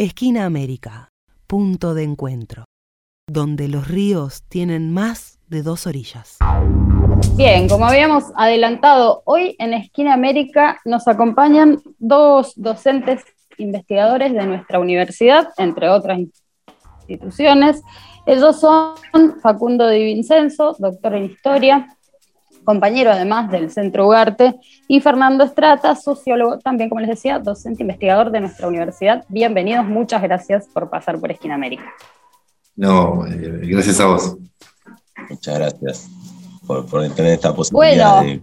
Esquina América, punto de encuentro, donde los ríos tienen más de dos orillas. Bien, como habíamos adelantado, hoy en Esquina América nos acompañan dos docentes investigadores de nuestra universidad, entre otras instituciones. Ellos son Facundo Di Vincenzo, doctor en Historia, compañero además del Centro Ugarte, y Fernando Estrata, sociólogo, también como les decía, docente investigador de nuestra universidad. Bienvenidos, muchas gracias por pasar por Esquina América. No, eh, gracias a vos. Muchas gracias por, tener esta posibilidad. Bueno.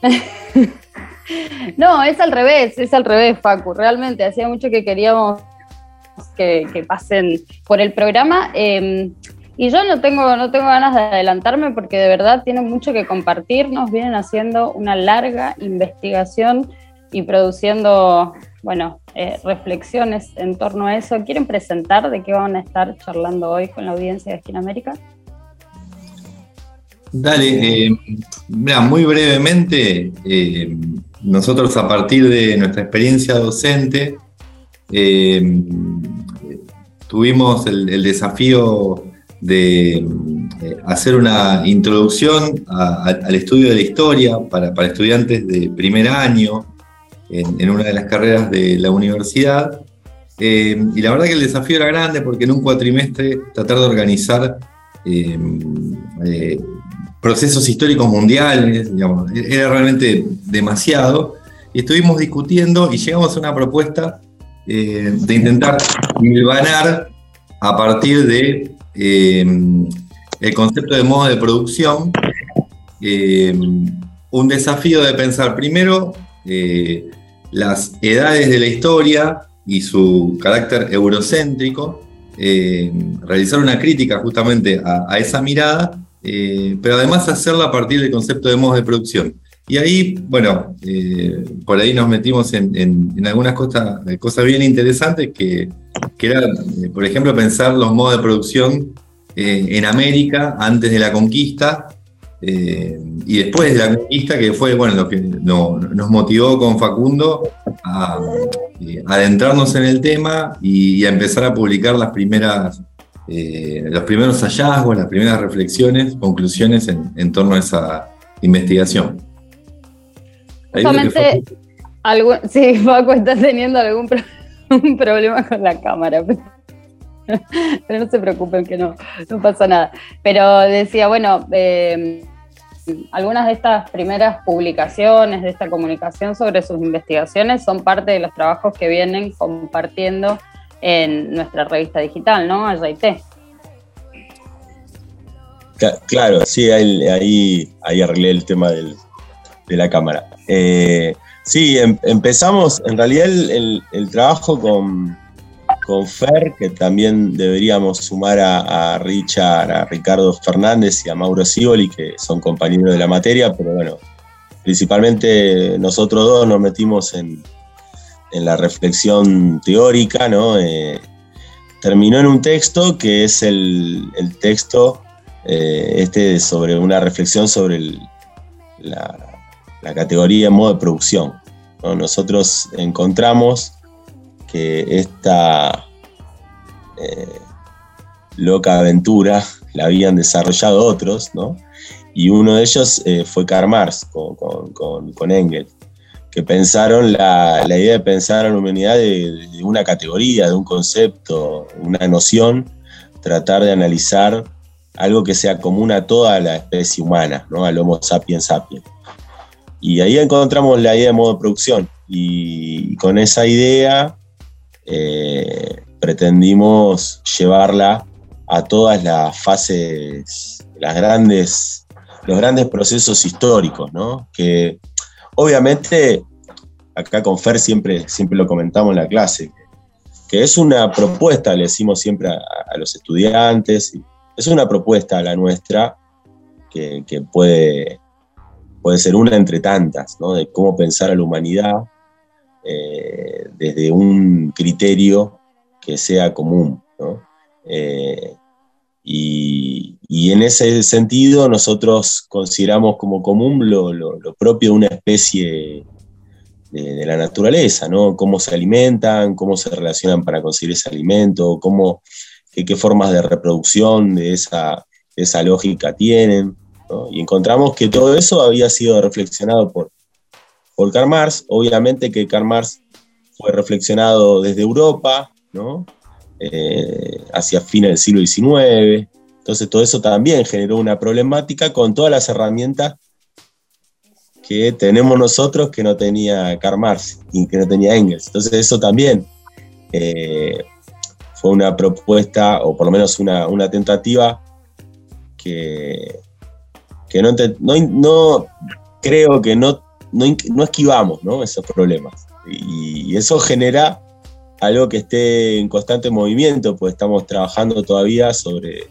no, es al revés, es al revés, Facu. Realmente, hacía mucho que queríamos que, pasen por el programa. Em, y yo no tengo, no tengo ganas de adelantarme porque de verdad tienen mucho que compartir. Nos vienen haciendo una larga investigación y produciendo, bueno, eh, reflexiones en torno a eso. ¿Quieren presentar de qué van a estar charlando hoy con la audiencia de Esquina América? Dale, eh, muy brevemente, eh, nosotros a partir de nuestra experiencia docente, tuvimos el desafío de eh, hacer una introducción al estudio de la historia para, estudiantes de primer año en, una de las carreras de la universidad. Eh, y la verdad que el desafío era grande porque en un cuatrimestre tratar de organizar eh, procesos históricos mundiales, era realmente demasiado. Y estuvimos discutiendo y llegamos a una propuesta de intentar milvanar a partir de eh, el concepto de modo de producción, eh, un desafío de pensar primero eh, las edades de la historia y su carácter eurocéntrico, realizar una crítica justamente a, esa mirada, pero además hacerla a partir del concepto de modo de producción. Y ahí, bueno, por ahí nos metimos en, algunas cosas, cosas bien interesantes que, que era, eh, por ejemplo, pensar los modos de producción eh, en América antes de la conquista eh, y después de la conquista, que fue bueno, lo que nos motivó con Facundo a, adentrarnos en el tema y, a empezar a publicar las primeras, los primeros hallazgos, las primeras reflexiones, conclusiones en, torno a esa investigación. Justamente, sí, Facu está teniendo algún problema un problema con la cámara. Pero, no se preocupen que no, no pasa nada. Pero decía, bueno, em, algunas de estas primeras publicaciones, de esta comunicación sobre sus investigaciones, son parte de los trabajos que vienen compartiendo en nuestra revista digital, ¿no? RIT. Claro, sí, ahí, ahí, arreglé el tema de la cámara. Eh, Sí, em, empezamos, en realidad el, trabajo con, con, Fer, que también deberíamos sumar a, Richard, a Ricardo Fernández y a Mauro Sivoli, que son compañeros de la materia, pero bueno, principalmente nosotros dos nos metimos en, la reflexión teórica, ¿no? Eh, terminó en un texto que es el, texto eh, este sobre una reflexión sobre la la categoría modo de producción. Nosotros encontramos que esta eh, loca aventura la habían desarrollado otros, y uno de ellos eh, fue Karl Marx con, Engels, que pensaron la, idea de pensar a la humanidad de, una categoría, de un concepto, una noción, tratar de analizar algo que sea común a toda la especie humana, ¿no? al Homo sapiens sapiens. Y ahí encontramos la idea de modo de producción. Y con esa idea eh, pretendimos llevarla a todas las fases, las grandes, los grandes procesos históricos, ¿no? Que obviamente, acá con Fer siempre, siempre lo comentamos en la clase, que es una propuesta, le decimos siempre a, los estudiantes, es una propuesta la nuestra que, que puede puede ser una entre tantas, ¿no? de cómo pensar a la humanidad eh, desde un criterio que sea común. ¿no? Eh, y, en ese sentido nosotros consideramos como común lo, propio de una especie de, la naturaleza, ¿no? Cómo se alimentan, cómo se relacionan para conseguir ese alimento, cómo, qué, formas de reproducción de esa, esa lógica tienen. Y encontramos que todo eso había sido reflexionado por, por Karl Marx. Obviamente que Karl Marx fue reflexionado desde Europa, ¿no? Eh, hacia fines del siglo XIX. Entonces todo eso también generó una problemática con todas las herramientas que tenemos nosotros que no tenía Karl Marx y que no tenía Engels. Entonces eso también eh, fue una propuesta, o por lo menos una, tentativa que, que no, no, creo que no, no, esquivamos esos problemas. Y, eso genera algo que esté en constante movimiento, pues estamos trabajando todavía sobre,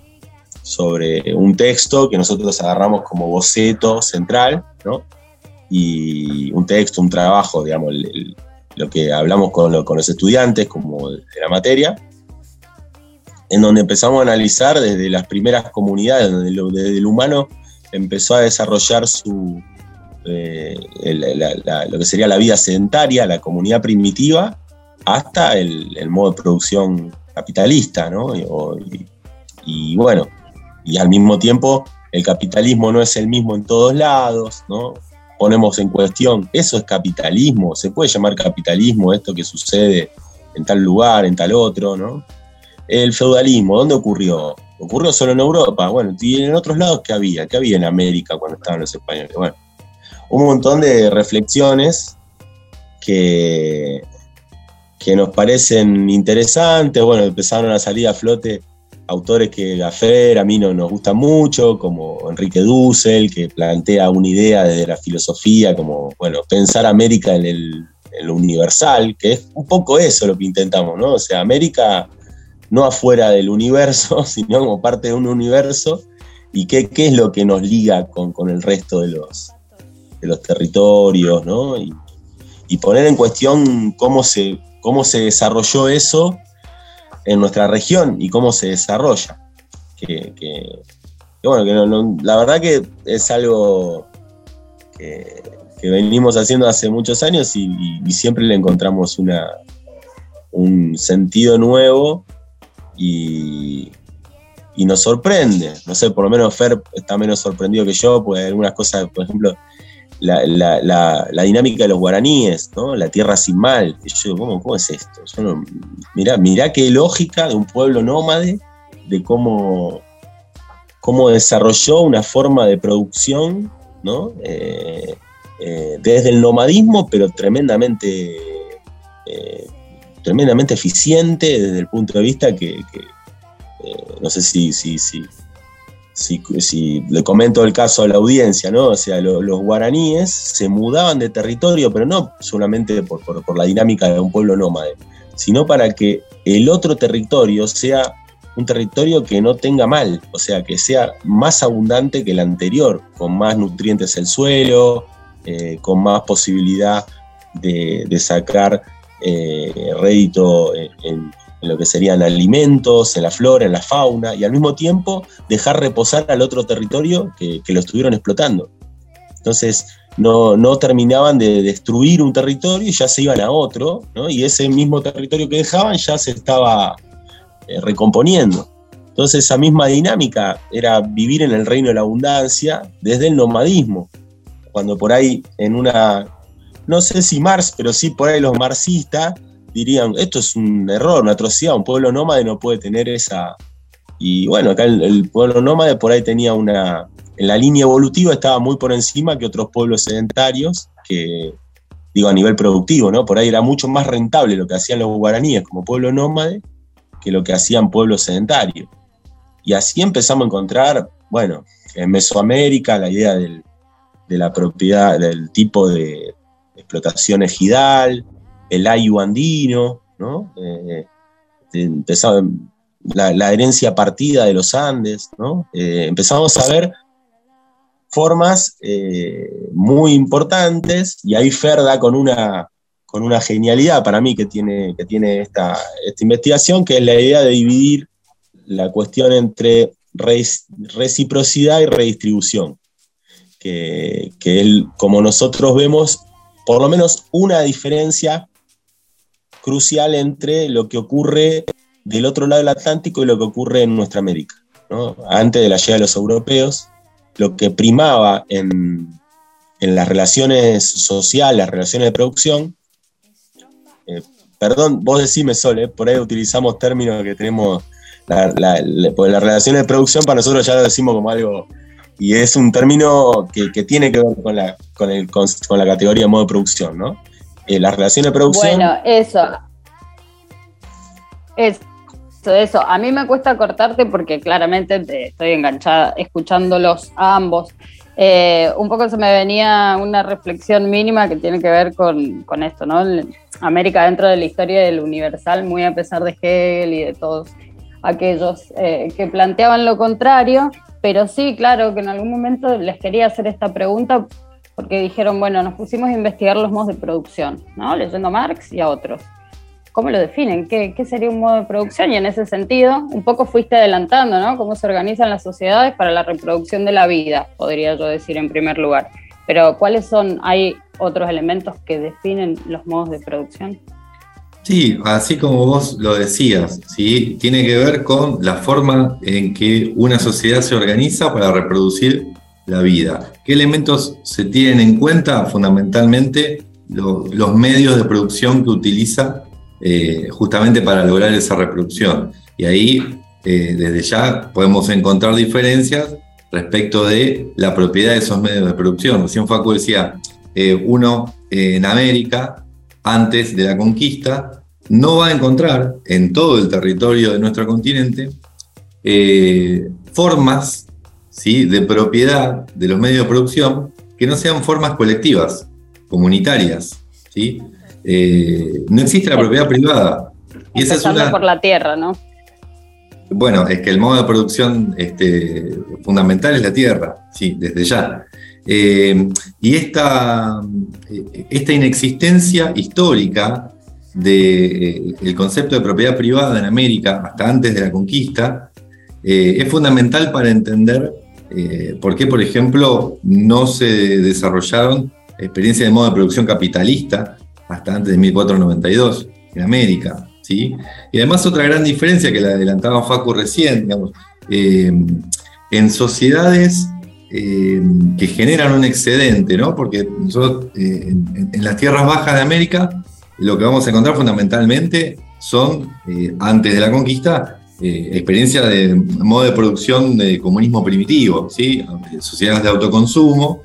sobre un texto que nosotros agarramos como boceto central, ¿no? y un texto, un trabajo, digamos, lo que hablamos con, los estudiantes como de la materia, en donde empezamos a analizar desde las primeras comunidades, donde lo, desde el humano empezó a desarrollar su, eh, lo que sería la vida sedentaria, la comunidad primitiva, hasta el, modo de producción capitalista, ¿no? y, bueno, y al mismo tiempo el capitalismo no es el mismo en todos lados, ¿no? ponemos en cuestión, eso es capitalismo, se puede llamar capitalismo esto que sucede en tal lugar, en tal otro, ¿no? El feudalismo, ¿dónde ocurrió? Ocurrió solo en Europa, bueno, y en otros lados, ¿qué había? ¿Qué había en América cuando estaban los españoles? Bueno, un montón de reflexiones que, que nos parecen interesantes, bueno, empezaron a salir a flote autores que a Fer, a mí no, nos gustan mucho, como Enrique Dussel, que plantea una idea desde la filosofía, como, bueno, pensar América en, lo universal, que es un poco eso lo que intentamos, ¿no? O sea, América no afuera del universo, sino como parte de un universo, y qué, qué es lo que nos liga con, el resto de los, de los territorios, ¿no? Y, poner en cuestión cómo se, cómo se desarrolló eso en nuestra región y cómo se desarrolla. Que, bueno, que la verdad que es algo que, venimos haciendo hace muchos años y, siempre le encontramos una, un sentido nuevo y, nos sorprende. No sé, por lo menos Fer está menos sorprendido que yo, pues algunas cosas, por ejemplo, la, dinámica de los guaraníes, ¿no? la tierra sin mal. yo, ¿cómo, es esto? mirá, qué lógica de un pueblo nómade, de cómo, cómo desarrolló una forma de producción ¿no? Eh, eh, desde el nomadismo, pero tremendamente, eh, tremendamente eficiente desde el punto de vista que, no sé si, si, si si, le comento el caso a la audiencia, ¿no? O sea, los guaraníes se mudaban de territorio, pero no solamente por, la dinámica de un pueblo nómade, sino para que el otro territorio sea un territorio que no tenga mal, o sea, que sea más abundante que el anterior, con más nutrientes el suelo, eh, con más posibilidad de, sacar eh, rédito en, lo que serían alimentos, en la flora, en la fauna, y al mismo tiempo dejar reposar al otro territorio que, lo estuvieron explotando. Entonces, no, no, terminaban de destruir un territorio y ya se iban a otro, y ese mismo territorio que dejaban ya se estaba eh, recomponiendo. Entonces, esa misma dinámica era vivir en el reino de la abundancia desde el nomadismo. Cuando por ahí en una, no sé si Marx, pero sí por ahí los marxistas dirían, esto es un error, una atrocidad, un pueblo nómade no puede tener esa... Y bueno, acá el, pueblo nómade por ahí tenía una... En la línea evolutiva estaba muy por encima que otros pueblos sedentarios, que digo a nivel productivo, ¿no? Por ahí era mucho más rentable lo que hacían los guaraníes como pueblo nómade que lo que hacían pueblos sedentarios. Y así empezamos a encontrar, bueno, en Mesoamérica la idea de la propiedad, del tipo de explotación ejidal, el ayu andino, ¿no? Eh, la, herencia partida de los Andes, ¿no? Eh, empezamos a ver formas eh, muy importantes y ahí Ferda con una, con una genialidad para mí que tiene, que tiene esta, esta investigación, que es la idea de dividir la cuestión entre reciprocidad y redistribución, que, que él, como nosotros vemos por lo menos una diferencia crucial entre lo que ocurre del otro lado del Atlántico y lo que ocurre en nuestra América. Antes de la llegada de los europeos, lo que primaba en, las relaciones sociales, las relaciones de producción, eh, perdón, vos decime Sol, eh, por ahí utilizamos términos que tenemos, la, las relaciones de producción para nosotros ya lo decimos como algo, y es un término que, tiene que ver con la, con, el, con, la categoría de modo de producción, ¿no? Eh, las relaciones de producción... Bueno, eso. Es eso. A mí me cuesta cortarte porque claramente estoy enganchada escuchándolos a ambos. Eh, un poco se me venía una reflexión mínima que tiene que ver con, esto, ¿no? América dentro de la historia del universal, muy a pesar de Hegel y de todos aquellos eh, que planteaban lo contrario, pero sí, claro, que en algún momento les quería hacer esta pregunta porque dijeron, bueno, nos pusimos a investigar los modos de producción, ¿no? Leyendo a Marx y a otros. ¿cómo lo definen? ¿Qué, sería un modo de producción? Y en ese sentido, un poco fuiste adelantando, ¿no? Cómo se organizan las sociedades para la reproducción de la vida, podría yo decir en primer lugar. Pero ¿cuáles son, hay otros elementos que definen los modos de producción? Sí, así como vos lo decías, ¿sí? tiene que ver con la forma en que una sociedad se organiza para reproducir la vida. ¿Qué elementos se tienen en cuenta? Fundamentalmente los medios de producción que utiliza eh, justamente para lograr esa reproducción. Y ahí, eh, desde ya, podemos encontrar diferencias respecto de la propiedad de esos medios de producción. Recién Facu decía, eh, uno en América, antes de la conquista, no va a encontrar en todo el territorio de nuestro continente formas ¿sí? de propiedad de los medios de producción que no sean formas colectivas, comunitarias. ¿sí? Eh, no existe la propiedad privada. Y esa es una... por la tierra, ¿no? Bueno, es que el modo de producción este, fundamental es la tierra, sí, desde ya. Eh, y esta, eh, esta inexistencia histórica del concepto de propiedad privada en América, hasta antes de la conquista, es fundamental para entender por qué, por ejemplo, no se desarrollaron experiencias de modo de producción capitalista hasta antes de 1492 en América. ¿sí? Y además otra gran diferencia que la adelantaba Facu recién, digamos, eh, en sociedades eh, que generan un excedente, ¿no? porque nosotros eh, en, las tierras bajas de América lo que vamos a encontrar fundamentalmente son, antes de la conquista, experiencias de modo de producción de comunismo primitivo, ¿sí? sociedades de autoconsumo,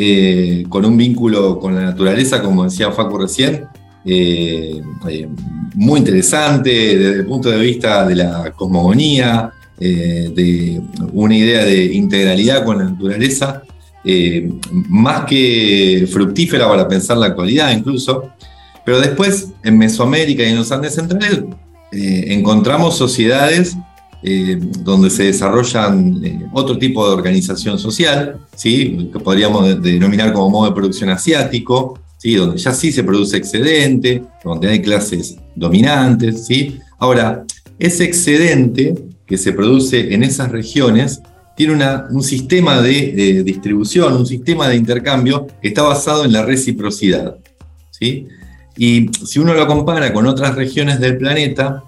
eh, con un vínculo con la naturaleza, como decía Facu recién, eh, eh, muy interesante desde el punto de vista de la cosmogonía, de una idea de integralidad con la naturaleza, más que fructífera para pensar la actualidad incluso. Pero después, en Mesoamérica y en los Andes centrales, encontramos sociedades eh, donde se desarrollan eh, otro tipo de organización social, ¿sí? que podríamos denominar como modo de producción asiático, ¿sí? donde ya sí se produce excedente, donde hay clases dominantes. ¿sí? Ahora, ese excedente que se produce en esas regiones tiene un sistema de, distribución, un sistema de intercambio que está basado en la reciprocidad. ¿sí? Y si uno lo compara con otras regiones del planeta,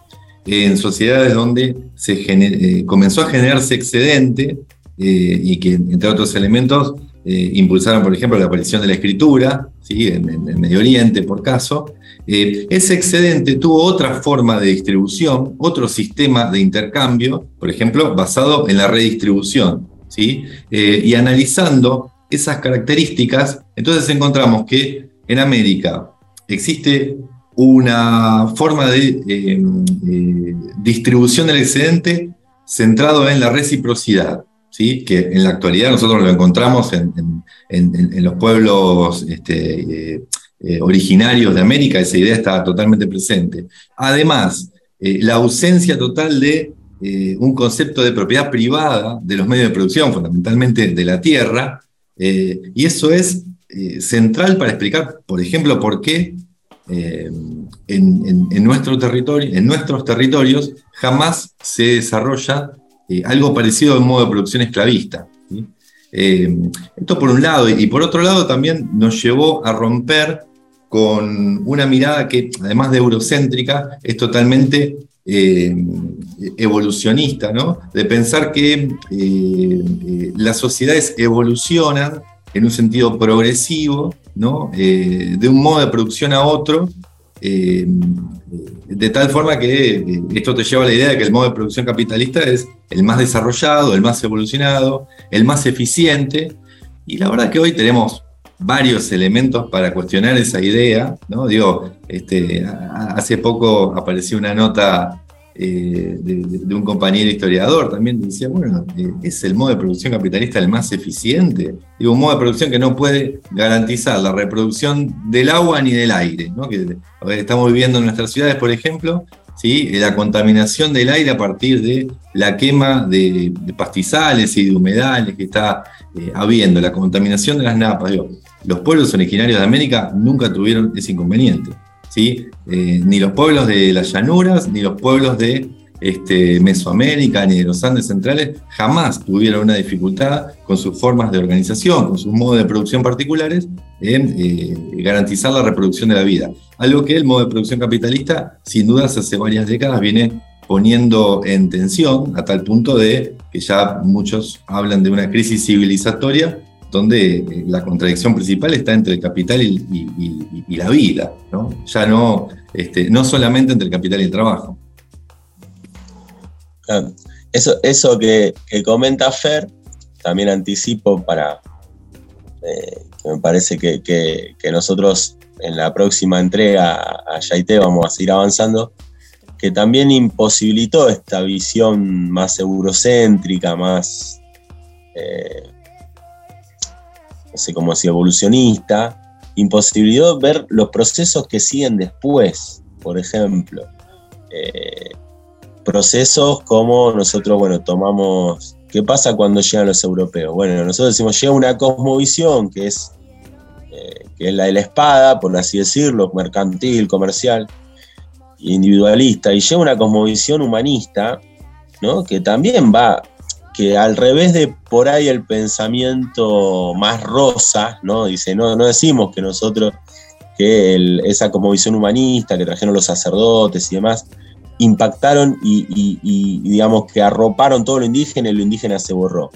en sociedades donde se eh, comenzó a generarse excedente eh, y que, entre otros elementos, eh, impulsaron, por ejemplo, la aparición de la escritura, ¿sí? en, el Medio Oriente, por caso. ese excedente tuvo otra forma de distribución, otro sistema de intercambio, por ejemplo, basado en la redistribución. ¿sí? y analizando esas características, entonces encontramos que en América existe una forma de eh, eh, distribución del excedente centrado en la reciprocidad, ¿sí? que en la actualidad nosotros lo encontramos en, los pueblos este, eh, originarios de América, esa idea está totalmente presente. Además, la ausencia total de un concepto de propiedad privada de los medios de producción, fundamentalmente de la tierra, y eso es central para explicar, por ejemplo, por qué eh, en, nuestro territorio, en nuestros territorios jamás se desarrolla eh, algo parecido al modo de producción esclavista. Eh, esto por un lado, y por otro lado también nos llevó a romper con una mirada que, además de eurocéntrica, es totalmente eh, evolucionista, ¿no? De pensar que las sociedades evolucionan en un sentido progresivo, ¿no? de un modo de producción a otro, de tal forma que esto te lleva a la idea de que el modo de producción capitalista es el más desarrollado, el más evolucionado, el más eficiente, y la verdad que hoy tenemos varios elementos para cuestionar esa idea, ¿no? Digo, este, hace poco apareció una nota eh, de, un compañero historiador también decía, bueno, eh, es el modo de producción capitalista el más eficiente. Digo, un modo de producción que no puede garantizar la reproducción del agua ni del aire, ¿no? Que estamos viviendo en nuestras ciudades, por ejemplo, ¿sí? la contaminación del aire a partir de la quema de, pastizales y de humedales que está eh, habiendo, la contaminación de las napas. Digo, los pueblos originarios de América nunca tuvieron ese inconveniente. Eh, ni los pueblos de las llanuras, ni los pueblos de este, Mesoamérica, ni de los Andes centrales, jamás tuvieron una dificultad con sus formas de organización, con sus modos de producción particulares, en eh, garantizar la reproducción de la vida. Algo que el modo de producción capitalista, sin dudas, hace varias décadas viene poniendo en tensión a tal punto de que ya muchos hablan de una crisis civilizatoria donde eh, la contradicción principal está entre el capital y, la vida, ¿no? ya no, este, no solamente entre el capital y el trabajo. Eso, eso que, comenta Fer, también anticipo para, eh, me parece que, nosotros en la próxima entrega a Yaité vamos a seguir avanzando, que también imposibilitó esta visión más eurocéntrica, más... Eh, no sé cómo decir, evolucionista, imposibilitó ver los procesos que siguen después, por ejemplo. Eh, procesos como nosotros, bueno, tomamos, ¿qué pasa cuando llegan los europeos? Bueno, nosotros decimos, llega una cosmovisión que es, eh, que es la de la espada, por así decirlo, mercantil, comercial, individualista, y llega una cosmovisión humanista, ¿no? que también va que al revés de por ahí el pensamiento más rosa, ¿no? Dice, no, no decimos que nosotros, que esa como visión humanista que trajeron los sacerdotes y demás, impactaron y, digamos que arroparon todo lo indígena y lo indígena se borró.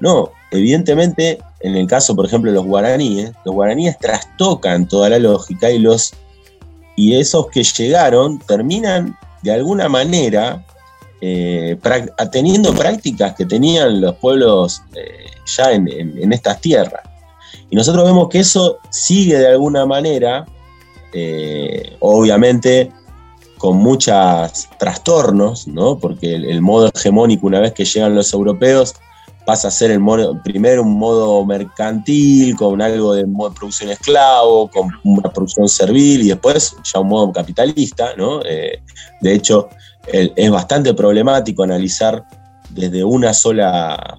No, evidentemente, en el caso, por ejemplo, de los guaraníes, los guaraníes trastocan toda la lógica y los y esos que llegaron terminan de alguna manera eh, teniendo prácticas que tenían los pueblos eh, ya en, estas tierras. Y nosotros vemos que eso sigue de alguna manera, eh, obviamente con muchos trastornos, ¿no? porque el, modo hegemónico una vez que llegan los europeos pasa a ser el primero un modo mercantil, con algo de producción esclavo, con una producción servil y después ya un modo capitalista. ¿no? de hecho, es bastante problemático analizar desde una sola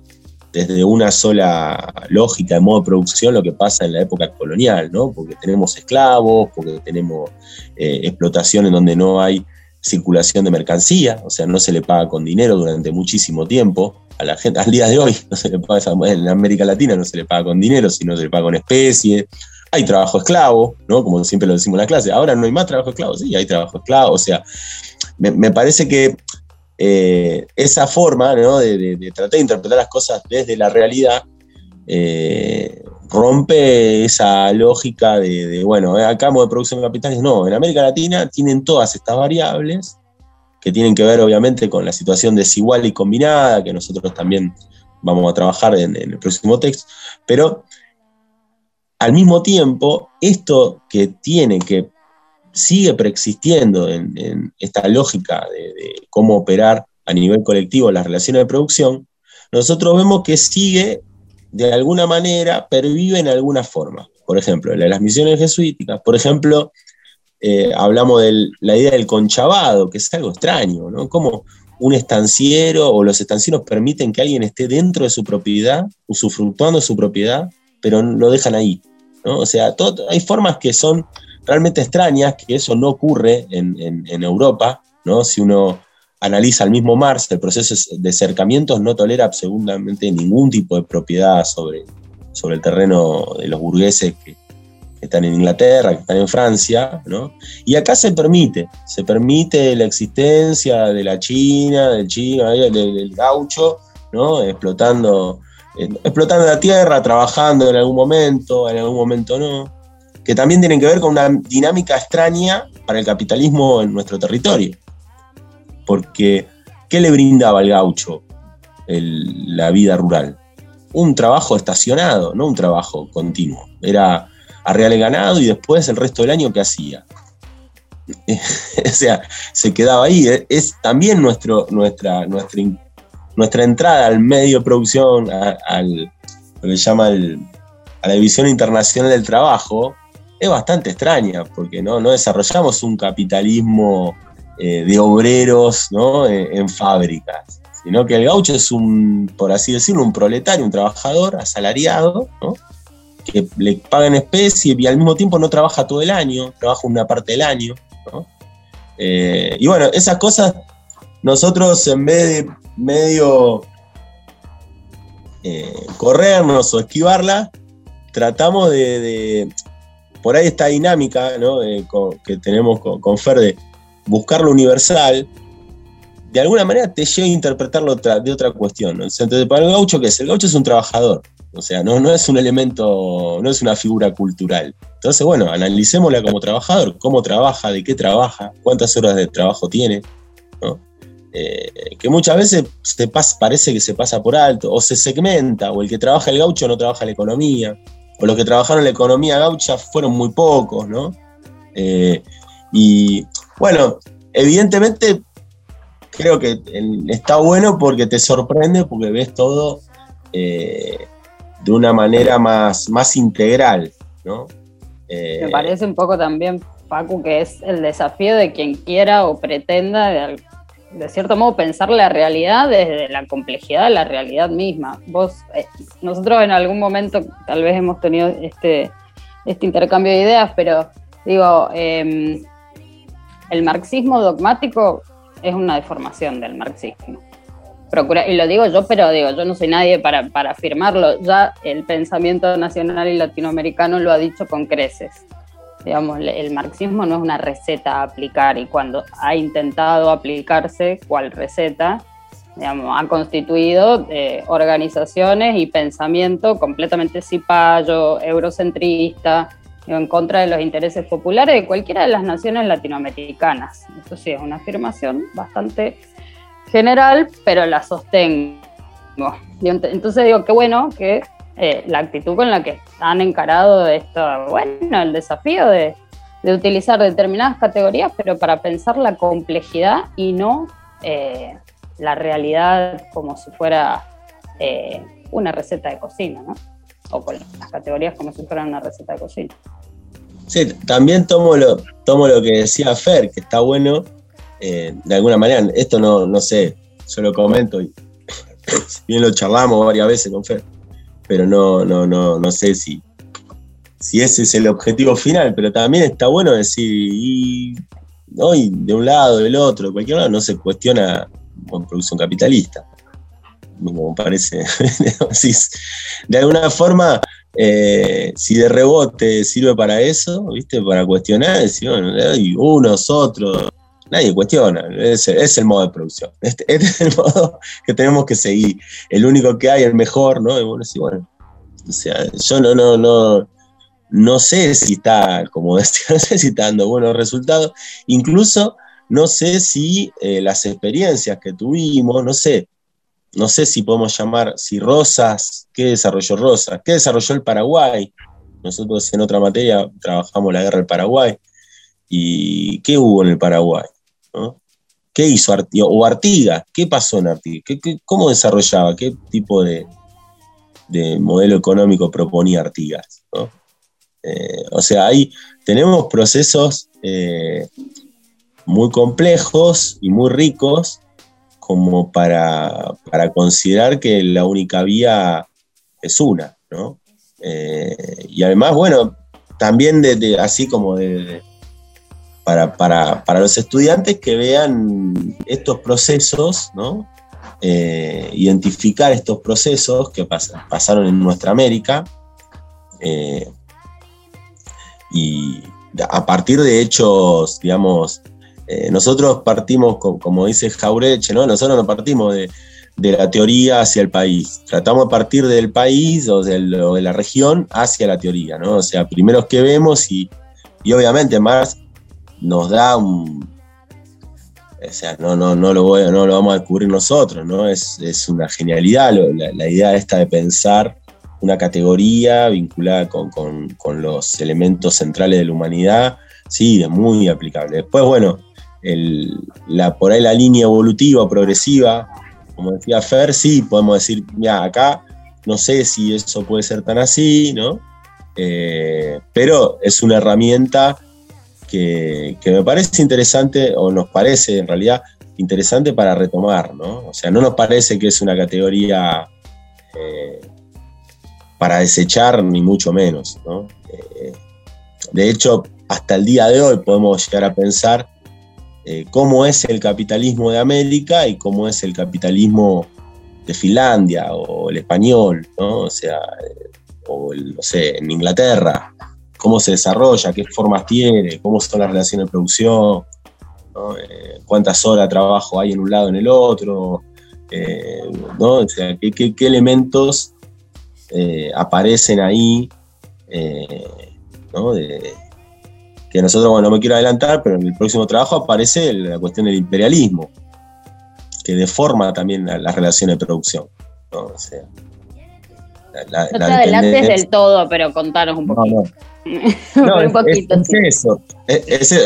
desde una sola lógica de modo de producción lo que pasa en la época colonial, ¿no? Porque tenemos esclavos, porque tenemos eh, explotación en donde no hay circulación de mercancía, o sea, no se le paga con dinero durante muchísimo tiempo. A la gente, al día de hoy, no se le paga, en América Latina no se le paga con dinero, sino se le paga con especie. Hay trabajo esclavo, ¿no? Como siempre lo decimos en la clase. Ahora no hay más trabajo esclavo, sí, hay trabajo esclavo. O sea, me, parece que eh, esa forma de, tratar de interpretar las cosas desde la realidad eh, rompe esa lógica de, bueno, eh, acá de producción de capitales, no, en América Latina tienen todas estas variables que tienen que ver obviamente con la situación desigual y combinada, que nosotros también vamos a trabajar en el próximo texto, pero al mismo tiempo, esto que tiene que sigue preexistiendo en, esta lógica de, cómo operar a nivel colectivo las relaciones de producción, nosotros vemos que sigue de alguna manera, pervive en alguna forma. Por ejemplo, en las misiones jesuíticas, por ejemplo, eh, hablamos de la idea del conchabado, que es algo extraño, ¿no? Como un estanciero o los estancieros permiten que alguien esté dentro de su propiedad, usufructuando su propiedad, pero lo dejan ahí. ¿no? O sea, hay formas que son realmente extrañas, que eso no ocurre en, Europa, ¿no? Si uno analiza el mismo Marx, el proceso de cercamientos no tolera absolutamente ningún tipo de propiedad sobre, sobre el terreno de los burgueses que, están en Inglaterra, que están en Francia, ¿no? Y acá se permite, se permite la existencia de la China, del chino, del, gaucho, ¿no? Explotando, eh, explotando la tierra, trabajando en algún momento, en algún momento no, que también tienen que ver con una dinámica extraña para el capitalismo en nuestro territorio. Porque, ¿qué le brindaba al gaucho la vida rural? Un trabajo estacionado, no un trabajo continuo. Era arrear el ganado y después el resto del año, ¿qué hacía? o sea, se quedaba ahí. Es también nuestro, nuestra, nuestra, nuestra entrada al medio de producción, al, lo que llama a la División Internacional del Trabajo, es bastante extraña, porque no, no desarrollamos un capitalismo eh, de obreros en, fábricas, sino que el gaucho es un, por así decirlo, un proletario, un trabajador asalariado, que le paga en especie y al mismo tiempo no trabaja todo el año, trabaja una parte del año. Eh, y bueno, esas cosas nosotros en vez de medio eh, corrernos o esquivarla, tratamos de, por ahí esta dinámica eh, que tenemos con, de buscar lo universal, de alguna manera te lleva a interpretarlo de otra cuestión. Entonces, para el gaucho, ¿qué es? El gaucho es un trabajador, o sea, no, no es un elemento, no es una figura cultural. Entonces, bueno, analicémosla como trabajador, cómo trabaja, de qué trabaja, cuántas horas de trabajo tiene, eh, que muchas veces se parece que se pasa por alto, o se segmenta, o el que trabaja el gaucho no trabaja la economía o los que trabajaron la economía gaucha fueron muy pocos, ¿no? Eh, y bueno, evidentemente creo que está bueno porque te sorprende, porque ves todo eh, de una manera más, más integral, ¿no? Eh, Me parece un poco también, Paco, que es el desafío de quien quiera o pretenda de, cierto modo, pensar la realidad desde la complejidad de la realidad misma. Vos, eh, nosotros en algún momento tal vez hemos tenido este, este intercambio de ideas, pero digo, em, el marxismo dogmático es una deformación del marxismo. Procura, y lo digo yo, pero digo, yo no soy nadie para, para afirmarlo. Ya el pensamiento nacional y latinoamericano lo ha dicho con creces digamos, el marxismo no es una receta a aplicar y cuando ha intentado aplicarse cual receta, digamos, ha constituido eh, organizaciones y pensamiento completamente cipayo, eurocentrista, en contra de los intereses populares de cualquiera de las naciones latinoamericanas. Eso sí, es una afirmación bastante general, pero la sostengo. Entonces digo, qué bueno que eh, la actitud con la que han encarado esto, bueno, el desafío de, utilizar determinadas categorías, pero para pensar la complejidad y no eh, la realidad como si fuera eh, una receta de cocina, ¿no? Con las categorías como si fueran una receta de cocina. Sí, también tomo lo, tomo lo que decía Fer, que está bueno, de alguna manera, esto no, no sé, yo lo comento y bien lo charlamos varias veces con Fer pero no, no, no, no sé si, si ese es el objetivo final, pero también está bueno decir, y, de un lado, del otro, de cualquier lado, no se cuestiona con producción capitalista. Como parece, de alguna forma, eh, si de rebote sirve para eso, ¿viste? Para cuestionar, decir, bueno, unos, otros, nadie cuestiona, es, es, el modo de producción. Este, este, es el modo que tenemos que seguir. El único que hay, el mejor, ¿no? Bueno, sí, bueno. O sea, yo no, no, no, no sé si está, como decía, dando buenos resultados. Incluso no sé si eh, las experiencias que tuvimos, no sé, no sé si podemos llamar, si Rosas, ¿qué desarrolló Rosas? ¿Qué desarrolló el Paraguay? Nosotros en otra materia trabajamos la guerra del Paraguay. ¿Y qué hubo en el Paraguay? ¿Qué hizo Artigas? O Artigas, ¿qué pasó en Artigas? cómo desarrollaba? ¿Qué tipo de, modelo económico proponía Artigas? Eh, o sea, ahí tenemos procesos eh, muy complejos y muy ricos como para, considerar que la única vía es una, eh, y además, bueno, también de, así como de, para, los estudiantes que vean estos procesos, ¿no? Eh, identificar estos procesos que pasaron en nuestra América. Eh, y a partir de hechos, digamos, eh, nosotros partimos, como dice Jaureche, ¿no? nosotros no partimos de, la teoría hacia el país, tratamos de partir del país o de, la región hacia la teoría, ¿no? O sea, primero es que vemos y, obviamente más nos da un... O sea, no, no, no, lo, vamos a descubrir nosotros, ¿no? Es, una genialidad la, idea esta de pensar una categoría vinculada con, los elementos centrales de la humanidad, sí, es muy aplicable. Después, bueno, la, por ahí la línea evolutiva, progresiva, como decía Fer, sí, podemos decir, ya, acá no sé si eso puede ser tan así, ¿no? Eh, pero es una herramienta que, me parece interesante, o nos parece en realidad interesante para retomar, ¿no? O sea, no nos parece que es una categoría eh, para desechar, ni mucho menos. Eh, de hecho, hasta el día de hoy podemos llegar a pensar eh, cómo es el capitalismo de América y cómo es el capitalismo de Finlandia o el español, o eh, o no sé, en Inglaterra, cómo se desarrolla, qué formas tiene, cómo son las relaciones de producción, cuántas horas de trabajo hay en un lado en el otro, o sea, qué elementos eh, aparecen ahí, eh, que nosotros, bueno, no me quiero adelantar, pero en el próximo trabajo aparece la cuestión del imperialismo, que deforma también las relaciones de producción. ¿no? te adelantes del todo, pero contanos un poquito. No, un poquito, eso.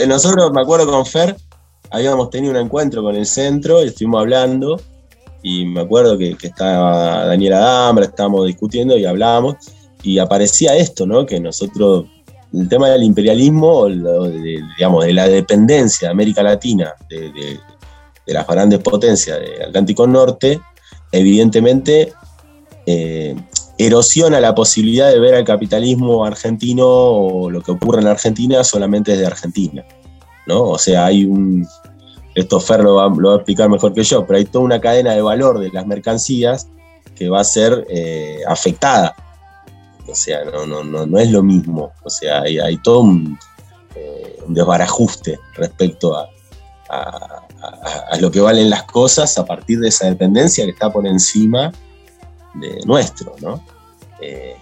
nosotros, me acuerdo con Fer, habíamos tenido un encuentro con el centro y estuvimos hablando y me acuerdo que, estaba Daniela Dambra, estábamos discutiendo y hablábamos, y aparecía esto, ¿no? Que nosotros, el tema del imperialismo, de, digamos, de la dependencia de América Latina, de, las grandes potencias del Atlántico Norte, evidentemente eh, erosiona la posibilidad de ver al capitalismo argentino o lo que ocurre en Argentina solamente desde Argentina. ¿no? O sea, hay un, esto Fer lo va, a explicar mejor que yo, pero hay toda una cadena de valor de las mercancías que va a ser eh, afectada. O sea, no, no, no, no, es lo mismo. O sea, hay, todo eh, un, desbarajuste respecto a, a, lo que valen las cosas a partir de esa dependencia que está por encima de nuestro, ¿no? Eh,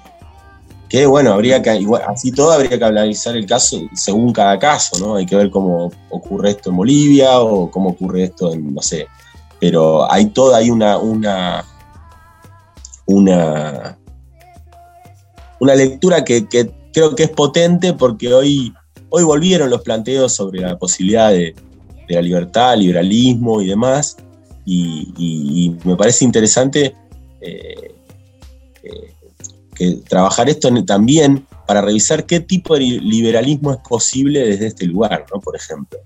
que bueno, habría que, así todo habría que analizar el caso según cada caso, ¿no? Hay que ver cómo ocurre esto en Bolivia o cómo ocurre esto en, no sé, pero hay toda, hay una, una, una, una lectura que, creo que es potente porque hoy, hoy volvieron los planteos sobre la posibilidad de, la libertad, liberalismo y demás, y, me parece interesante eh, eh, que trabajar esto también para revisar qué tipo de liberalismo es posible desde este lugar, ¿no? Por ejemplo.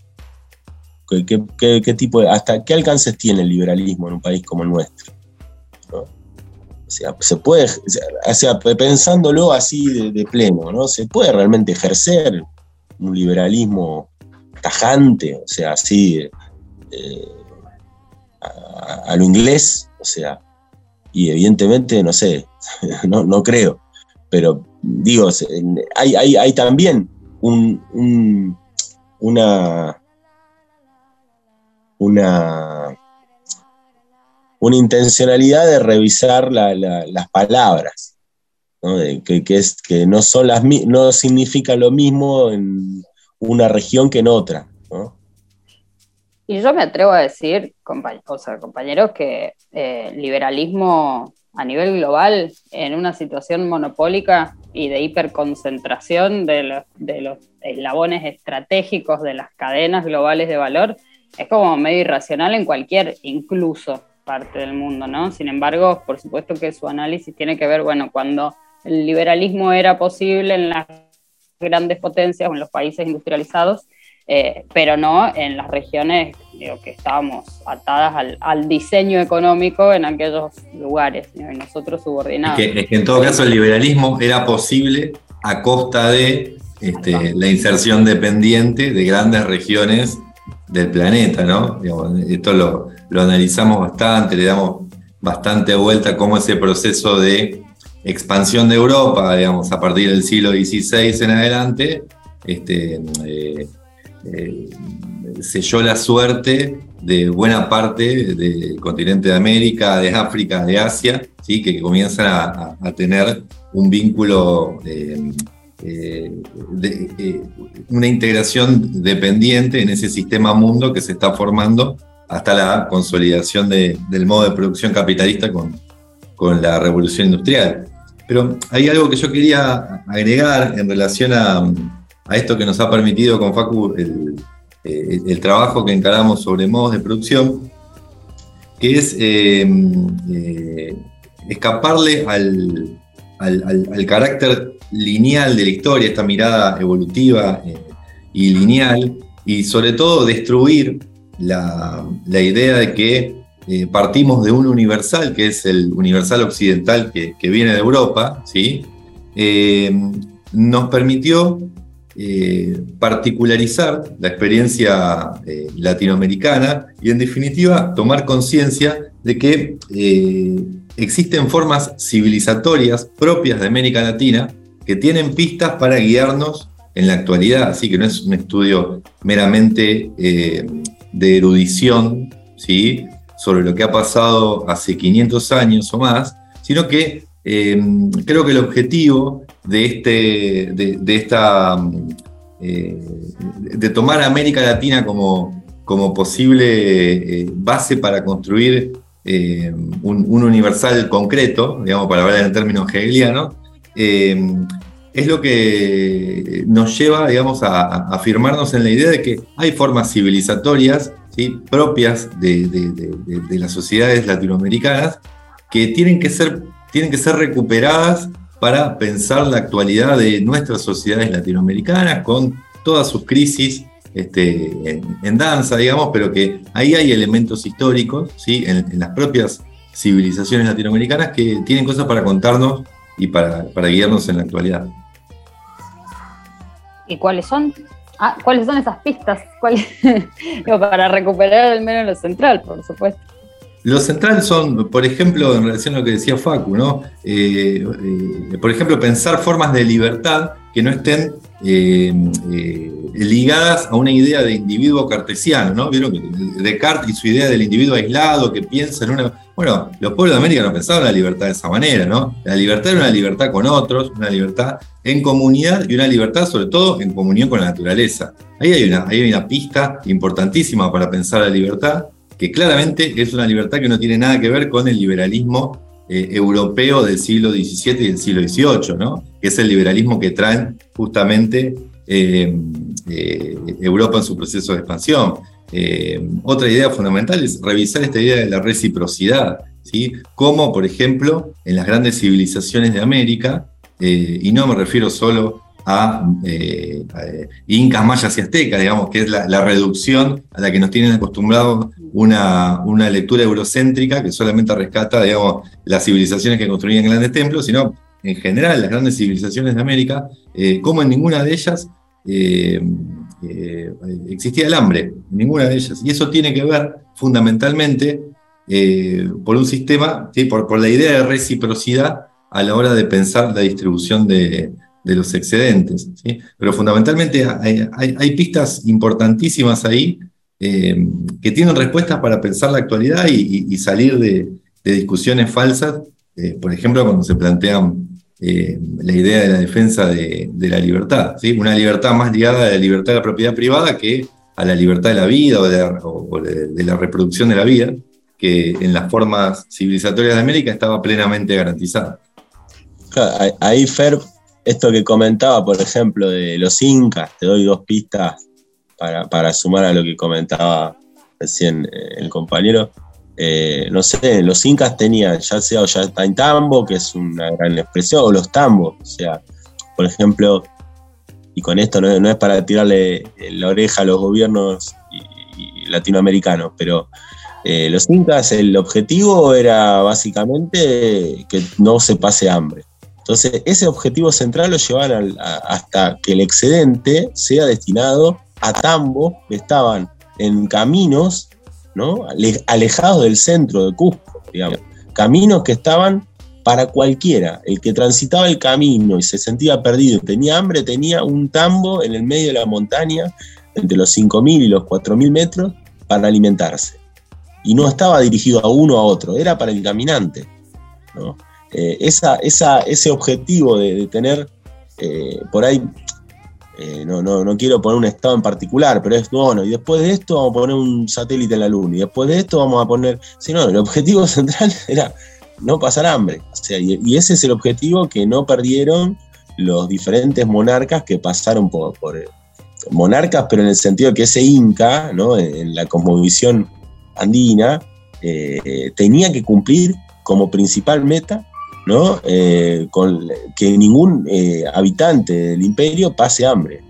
¿Qué, tipo ¿Hasta qué alcances tiene el liberalismo en un país como el nuestro? Sea, se puede, o sea, pensándolo así de, pleno, ¿no? Se puede realmente ejercer un liberalismo tajante, o sea, así eh, a, lo inglés, o sea, y evidentemente, no sé, no, no creo, pero digo, hay, hay, también un, una, una, una intencionalidad de revisar las palabras, que, es, que no, son las, no significa lo mismo en una región que en otra. Y yo me atrevo a decir, compañeros, que eh, liberalismo a nivel global, en una situación monopólica y de hiperconcentración de los, de los eslabones estratégicos de las cadenas globales de valor, es como medio irracional en cualquier, incluso parte del mundo, ¿no? Sin embargo, por supuesto que su análisis tiene que ver, bueno, cuando el liberalismo era posible en las grandes potencias o en los países industrializados, eh, pero no en las regiones que estábamos atadas al, diseño económico en aquellos lugares, y nosotros subordinados. Es que, en todo caso el liberalismo era posible a costa de este, la inserción dependiente de grandes regiones del planeta, ¿no? esto lo, lo analizamos bastante, le damos bastante vuelta cómo ese proceso de expansión de Europa, digamos, a partir del siglo XVI en adelante, este, eh, eh, selló la suerte de buena parte del continente de América, de África, de Asia, ¿sí? que comienzan a, tener un vínculo, de, una integración dependiente en ese sistema mundo que se está formando hasta la consolidación del modo de producción capitalista con, con la revolución industrial. Pero hay algo que yo quería agregar en relación a, esto que nos ha permitido con Facu el, trabajo que encaramos sobre modos de producción, que es eh, eh, escaparle al, carácter lineal de la historia, esta mirada evolutiva eh, y lineal, y sobre todo destruir la, idea de que eh, partimos de un universal, que es el universal occidental que, viene de Europa, ¿sí? Eh, nos permitió eh, particularizar la experiencia latinoamericana y en definitiva tomar conciencia de que existen formas civilizatorias propias de América Latina que tienen pistas para guiarnos en la actualidad, así que no es un estudio meramente de erudición ¿sí? sobre lo que ha pasado hace 500 años o más, sino que eh, creo que el objetivo de, este, de, esta, eh, de tomar a América Latina como, como posible eh, base para construir un, universal concreto, digamos, para hablar en términos hegelianos, es lo que nos lleva, digamos, a, afirmarnos en la idea de que hay formas civilizatorias propias de, las sociedades latinoamericanas que tienen que, ser, tienen que ser recuperadas para pensar la actualidad de nuestras sociedades latinoamericanas con todas sus crisis este, en, danza, digamos, pero que ahí hay elementos históricos ¿sí? en, las propias civilizaciones latinoamericanas que tienen cosas para contarnos y para, para guiarnos en la actualidad. ¿Y cuáles son? Ah, ¿Cuáles son esas pistas? para recuperar al menos lo central, por supuesto. Lo central son, por ejemplo, en relación a lo que decía Facu, ¿no? Eh, eh, por ejemplo, pensar formas de libertad que no estén eh, ligadas a una idea de individuo cartesiano, ¿no? Vieron que Descartes y su idea del individuo aislado que piensa en una. Bueno, los pueblos de América no pensaban la libertad de esa manera, ¿no? La libertad era una libertad con otros, una libertad en comunidad y una libertad, sobre todo, en comunión con la naturaleza. Ahí hay una, hay una pista importantísima para pensar la libertad, que claramente es una libertad que no tiene nada que ver con el liberalismo eh, europeo del siglo XVII y del siglo XVIII, ¿no? Que es el liberalismo que traen justamente eh, eh, Europa en su proceso de expansión. otra idea fundamental es revisar esta idea de la reciprocidad, ¿sí? como por ejemplo en las grandes civilizaciones de América, y no me refiero solo a, incas, mayas y aztecas, digamos, que es la, reducción a la que nos tienen acostumbrados una, una, lectura eurocéntrica que solamente rescata, digamos, las civilizaciones que construían grandes templos, sino en general las grandes civilizaciones de América, eh, como en ninguna de ellas eh, eh, existía el hambre, en ninguna de ellas. Y eso tiene que ver fundamentalmente por un sistema, por, la idea de reciprocidad a la hora de pensar la distribución de, los excedentes. Pero fundamentalmente hay, pistas importantísimas ahí eh, que tienen respuestas para pensar la actualidad y, salir de, discusiones falsas, eh, por ejemplo, cuando se plantean eh, la idea de la defensa de, la libertad, ¿sí? una libertad más ligada a la libertad de la propiedad privada que a la libertad de la vida o de la, reproducción de la vida, que en las formas civilizatorias de América estaba plenamente garantizada. ahí, Fer, esto que comentaba, por ejemplo, de los incas, te doy dos pistas para, sumar a lo que comentaba recién eh, el compañero, eh, no sé, los incas tenían ya sea tambo, que es una gran expresión, o los tambos, o sea, por ejemplo, y con esto no, es para tirarle la oreja a los gobiernos latinoamericanos, pero eh, los incas, el objetivo era básicamente que no se pase hambre. Entonces, ese objetivo central lo llevaban hasta que el excedente sea destinado a Tambo que estaban en caminos ¿no? alejados del centro de Cusco, digamos. Caminos que estaban para cualquiera. El que transitaba el camino y se sentía perdido y tenía hambre, tenía un tambo en el medio de la montaña, entre los 5.000 y los 4.000 metros, para alimentarse. Y no estaba dirigido a uno o a otro, era para el caminante. Eh, esa, ese objetivo de, tener eh, por ahí eh, no, no, no, quiero poner un estado en particular, pero es, bueno, y después de esto vamos a poner un satélite en la Luna, y después de esto vamos a poner, si no, el objetivo central era no pasar hambre. O sea, y, ese es el objetivo que no perdieron los diferentes monarcas que pasaron por, por monarcas, pero en el sentido que ese Inca, ¿no? en, la cosmovisión andina, eh, tenía que cumplir como principal meta ¿no? Eh, que ningún eh, habitante del imperio pase hambre.